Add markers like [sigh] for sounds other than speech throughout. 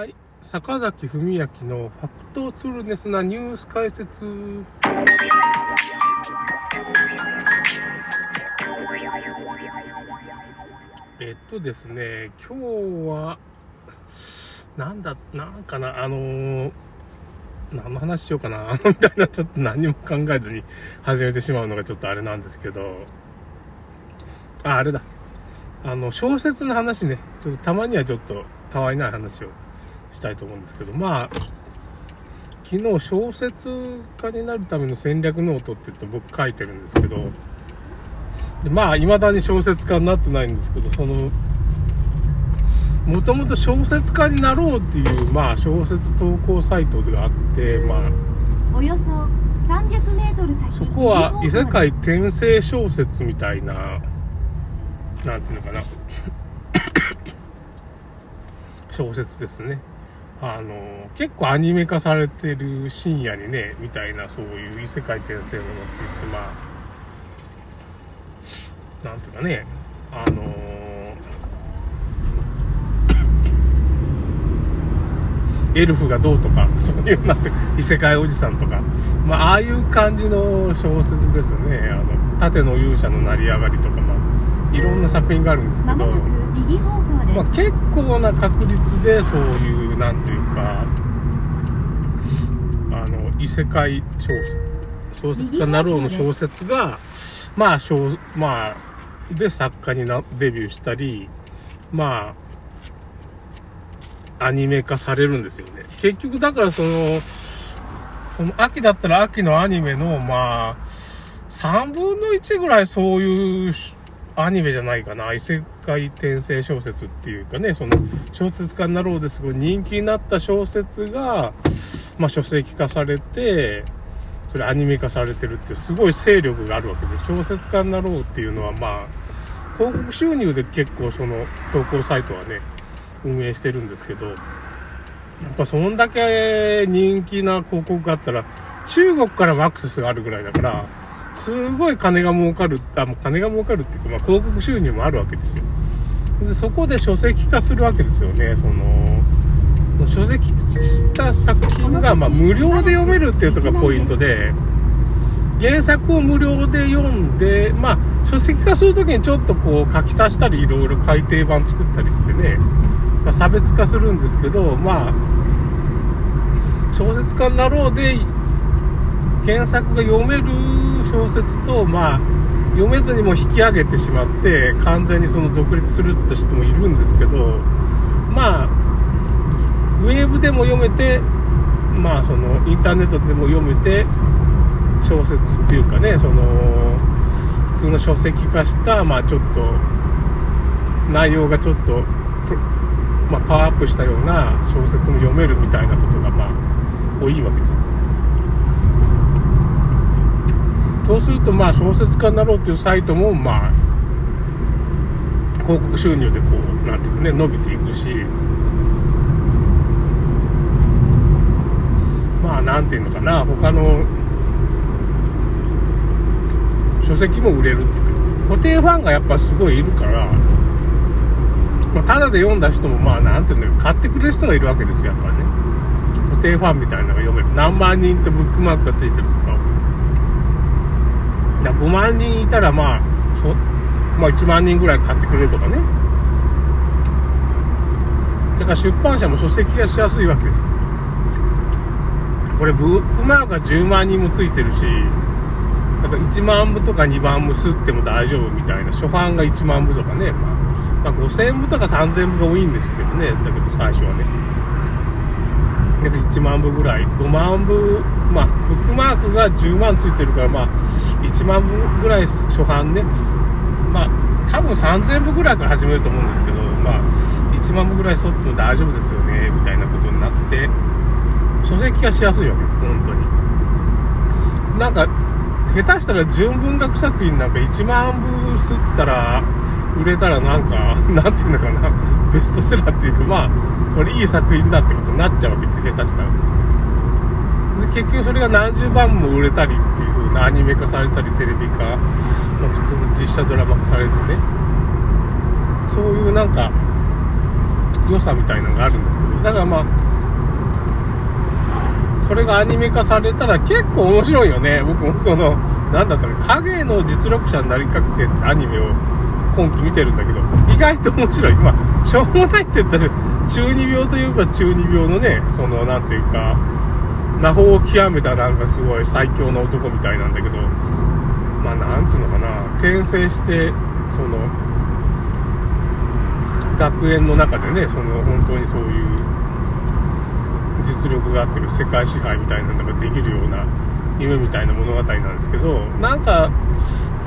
はい。坂崎文明のファクトツルネスなニュース解説。えっとですね、今日は、なんだ、なんかな、あの、何の話しようかなあの、[laughs] みたいな、ちょっと何も考えずに始めてしまうのがちょっとあれなんですけど、あ、あれだ。あの、小説の話ね、ちょっとたまにはちょっと、たわいない話をしたいと思うんですけど、まあ、昨日小説家になるための戦略ノートって言って僕書いてるんですけど、でまあ、未だに小説家になってないんですけど、その、もともと小説家になろうっていう、まあ、小説投稿サイトがあって、まあ、およそ300メートル先そこは異世界転生小説みたいな、なんていうのかな、[laughs] 小説ですね。あの、結構アニメ化されてる深夜にね、みたいな、そういう異世界転生ものって言って、まあ、なんていうかね、あのエルフがどうとか、[laughs] そういうなんて、異世界おじさんとか、まあ、ああいう感じの小説ですね。あの、盾の勇者の成り上がりとか、まあ、いろんな作品があるんですけど、まもなく右方向、まあ、結構な確率でそういう、なんていうか、あの、異世界小説、小説家になろうの小説が、まあ、小、まあ、で作家にな、デビューしたり、まあ、アニメ化されるんですよね。結局、だからその、この秋だったら秋のアニメの、まあ、3分の1ぐらいそういうアニメじゃないかな。異世界転生小説っていうかね、その小説家になろうですごい人気になった小説が、まあ書籍化されて、それアニメ化されてるってすごい勢力があるわけで、小説家になろうっていうのはまあ、広告収入で結構その投稿サイトはね、運営してるんですけど、やっぱそんだけ人気な広告があったら、中国からもアクセスがあるぐらいだから、すごい金が儲かる、あ、もう金が儲かるっていうか、まあ広告収入もあるわけですよ。で、そこで書籍化するわけですよね、その、書籍した作品が、ま無料で読めるっていうとこがポイントで、原作を無料で読んで、まあ書籍化するときにちょっとこう書き足したりいろいろ改訂版作ったりしてね、まあ、差別化するんですけど、まあ、小説家になろうで原作が読める小説と、まあ、読めずにも引き上げてしまって、完全にその独立するって人もいるんですけど、まあ、ウェーブでも読めて、まあ、その、インターネットでも読めて、小説っていうかね、その、普通の書籍化した、まあ、ちょっと、内容がちょっと、まあ、パワーアップしたような小説も読めるみたいなことが、まあ、多いわけですよ。そうすると、まあ、小説家になろうというサイトも、まあ、広告収入でこう、なんていうかね、伸びていくし、まあ、なんていうのかな、他の書籍も売れるっていうか、固定ファンがやっぱすごいいるから、まあ、ただで読んだ人も、まあ、なんていうんだろう、買ってくれる人がいるわけですよ、やっぱね。固定ファンみたいなのが読める。何万人ってブックマークがついてるとか。だ5万人いたら、まあ、そまあ、1万人ぐらい買ってくれるとかね。だから出版社も書籍がしやすいわけですよ。これ、ブックマークが10万人もついてるし、だから1万部とか2万部吸っても大丈夫みたいな、初版が1万部とかね、まあ、まあ、5000部とか3000部が多いんですけどね、だけど最初はね。だから1万部ぐらい、5万部、まあ、ブックマークが10万ついてるから、まあ、1万部ぐらい初版ね、まあ、多分3000部ぐらいから始めると思うんですけど、まあ、1万部ぐらい沿っても大丈夫ですよね、みたいなことになって、書籍化しやすいわけです、本当に。なんか、下手したら純文学作品なんか1万部吸ったら、売れたらなんか、[laughs] なんていうのかな、ベストセラーっていうか、まあ、これいい作品だってことになっちゃうわけですよ、下手したら。で、結局それが何十万も売れたりっていう風なアニメ化されたり、テレビ化、まあ、普通の実写ドラマ化されてね、そういうなんか、良さみたいなのがあるんですけど、だからまあ、それがアニメ化されたら結構面白いよね。僕もその、なんだったら、影の実力者になりかけてってアニメを今期見てるんだけど、意外と面白い。まあ、しょうもないって言ったら、中二病というか中二病のね、その、なんていうか、魔法を極めたなんかすごい最強の男みたいなんだけど、まあ、なんつうのかな、転生して、その、学園の中でね、その、本当にそういう、実力があって世界支配みたいなのができるような夢みたいな物語なんですけど、なんか、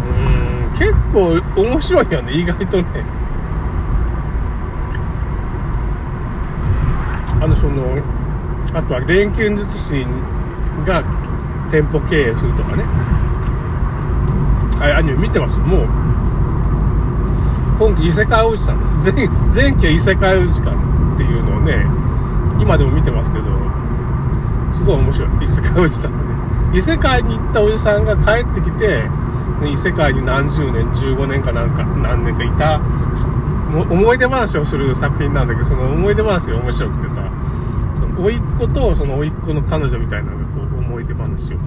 うん、結構面白いよね、意外とね。あの、その、あとは錬金術師が店舗経営するとかね。あれ、アニメ見てます？もう、今期異世界おじさんです。前、前期は異世界おじさんっていうのをね、今でも見てますけど、すごい面白い。異世界おじさんがね。異世界に行ったおじさんが帰ってきて、異世界に何十年、15年かなんか、何年かいた、思い出話をする作品なんだけど、その思い出話が面白くてさ、その甥っ子とその甥っ子の彼女みたいなのがこう思い出話を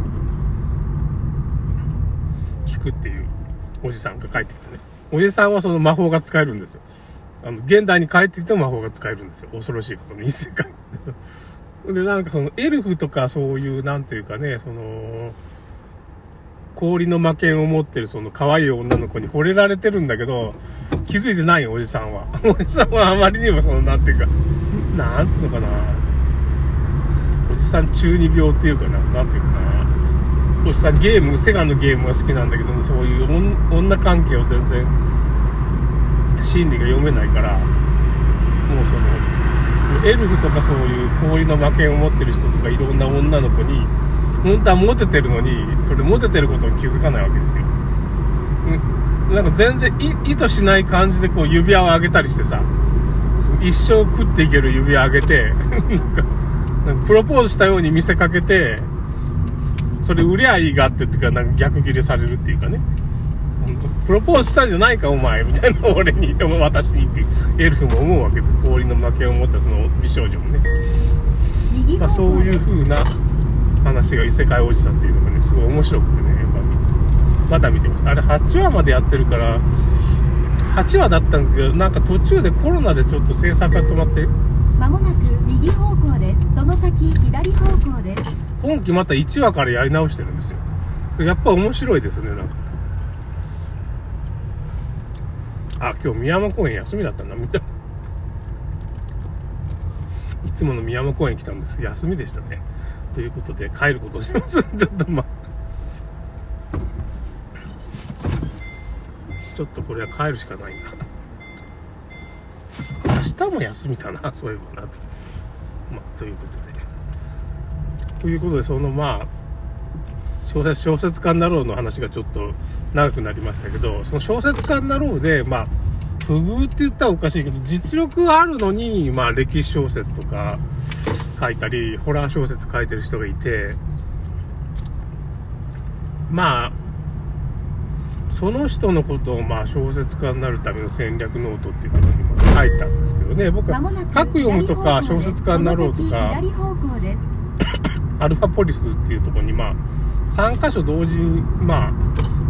聞くっていうおじさんが帰ってきてね。おじさんはその魔法が使えるんですよ。あの、現代に帰ってきても魔法が使えるんですよ。恐ろしいことに、異世界。で、なんかその、エルフとかそういう、なんていうかね、その、氷の魔剣を持ってるその可愛い女の子に惚れられてるんだけど、気づいてない、おじさんは。[laughs] おじさんはあまりにもその、なんていうか、[laughs] なんつうのかな。おじさん中二病っていうかな、なんていうかな。おじさんゲーム、セガのゲームが好きなんだけど、そういう女関係を全然、心理が読めないから、もう、そのエルフとかそういう氷の魔剣を持ってる人とかいろんな女の子に、本当はモテてるのに、それモテてることに気づかないわけですよ。うんなんか全然い意図しない感じでこう指輪を上げたりしてさ、一生食っていける指輪上げて、[laughs] なんか、なんかプロポーズしたように見せかけて、それ売りゃいいがって言ってからなんか逆ギレされるっていうかね。プロポーズしたんじゃないかお前みたいな俺に、でも私にってエルフも思うわけです。氷の負けを持ったその美少女もね。右まあ、そういう風な話が異世界おじさんっていうのがね、すごい面白くてね、まあまだ見てます。あれ8話までやってるから、8話だったんだけど、なんか途中でコロナでちょっと制作が止まって、まもなく右方向です。その先左方向です。今期また1話からやり直してるんですよ。やっぱ面白いですね、なんか。あ、今日宮山公園休みだったんだ、見た。いつもの宮山公園来たんです。休みでしたね。ということで、帰ることにします。[laughs] ちょっとまあ、ちょっとこれは帰るしかないな。明日も休みだな、そういえばなと。まあ、ということで。ということで、そのまあ、小説、小説家になろうの話がちょっと長くなりましたけど、その小説家になろうで、まあ、不遇って言ったらおかしいけど、実力があるのに、まあ、歴史小説とか書いたり、ホラー小説書いてる人がいて、まあ、その人のことを、まあ、小説家になるための戦略ノートっていうところにも書いたんですけどね、僕はカクヨムとか小説家になろうとか。アルファポリスっていうところに、まあ、3箇所同時に、まあ、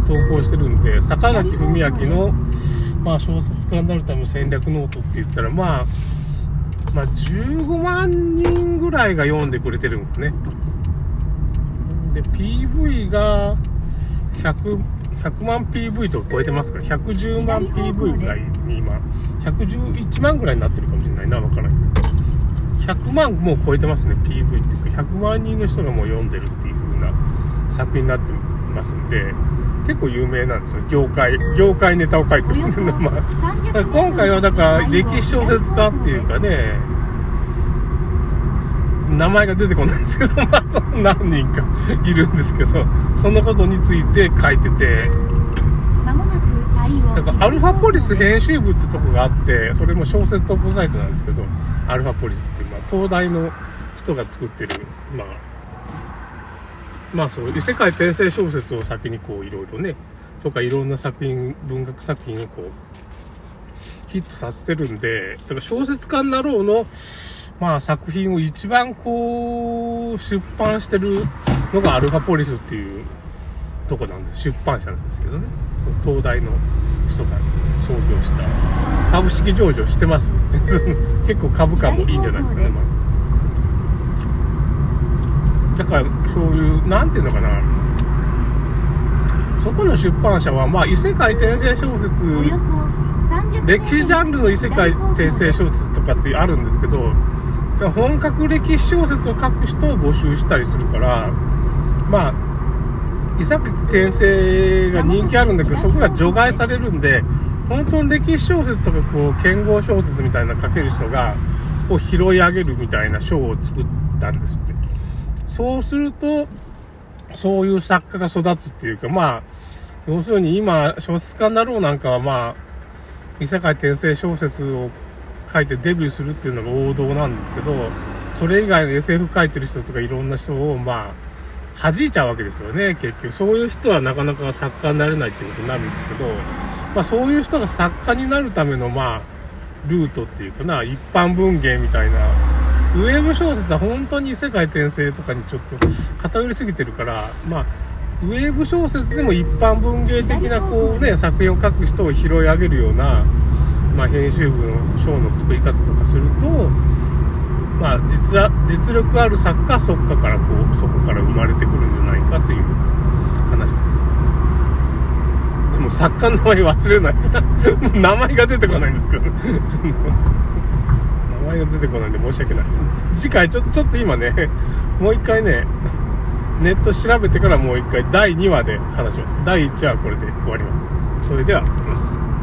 投稿してるんで、坂崎文明の、まあ、小説家になるための戦略ノートって言ったら、まあ、まあ、15万人ぐらいが読んでくれてるんかね。で、PV が100、100万 PV とか超えてますから、110万 PV ぐらいに今、111万ぐらいになってるかもしれないな、わからないけど。100万もう超えてますね、PV っていうか、100万人の人がもう読んでるっていう風な作品になってますんで、結構有名なんですよ、業界、業界ネタを書いてるんで、まあ、今回はだから歴史小説家っていうかね、名前が出てこないんですけど、まあ、その何人かいるんですけど、そのことについて書いてて、対応だかアルファポリス編集部ってとこがあって、それも小説投稿サイトなんですけど、アルファポリスって、まあ、東大の人が作ってる、まあ、まあそう、異世界転生小説を先にこういろいろね、とかいろんな作品、文学作品をこう、ヒットさせてるんで、だから小説家になろうの、まあ作品を一番こう、出版してるのがアルファポリスっていうとこなんです。出版社なんですけどね。東大の人が創業した株式上場してます。[laughs] 結構株価もいいんじゃないですかね。まあ、だからそういう、なんていうのかな。そこの出版社は、まあ異世界転生小説、およそ30歴史ジャンルの異世界転生小説とかってあるんですけど、本格歴史小説を書く人を募集したりするから、まあ、異世界転生が人気あるんだけど、そこが除外されるんで、本当に歴史小説とかこう、剣豪小説みたいな書ける人が、を拾い上げるみたいな賞を作ったんですよね。そうすると、そういう作家が育つっていうか、まあ、要するに今、小説家になろうなんかはまあ、異世界転生小説を書いてデビューするっていうのが王道なんですけど、それ以外の SF 書いてる人とかいろんな人を、まあ、弾いちゃうわけですよね、結局。そういう人はなかなか作家になれないってことになるんですけど、まあそういう人が作家になるための、まあ、ルートっていうかな、一般文芸みたいな、ウェブ小説は本当に世界転生とかにちょっと偏りすぎてるから、まあ、ウェブ小説でも一般文芸的なこうね、作品を書く人を拾い上げるような、まあ編集部の章の作り方とかすると、まあ実は、実力ある作家はそっかからこう、生まれてくるんじゃないかという話です。でも作家の名前忘れない。[laughs] 名前が出てこないんですけど、そ [laughs] の名前が出てこないんで申し訳ない。次回ちょ、ちょっと今ね、もう一回ね、ネット調べてからもう一回第2話で話します。第1話はこれで終わります。それでは、いきます。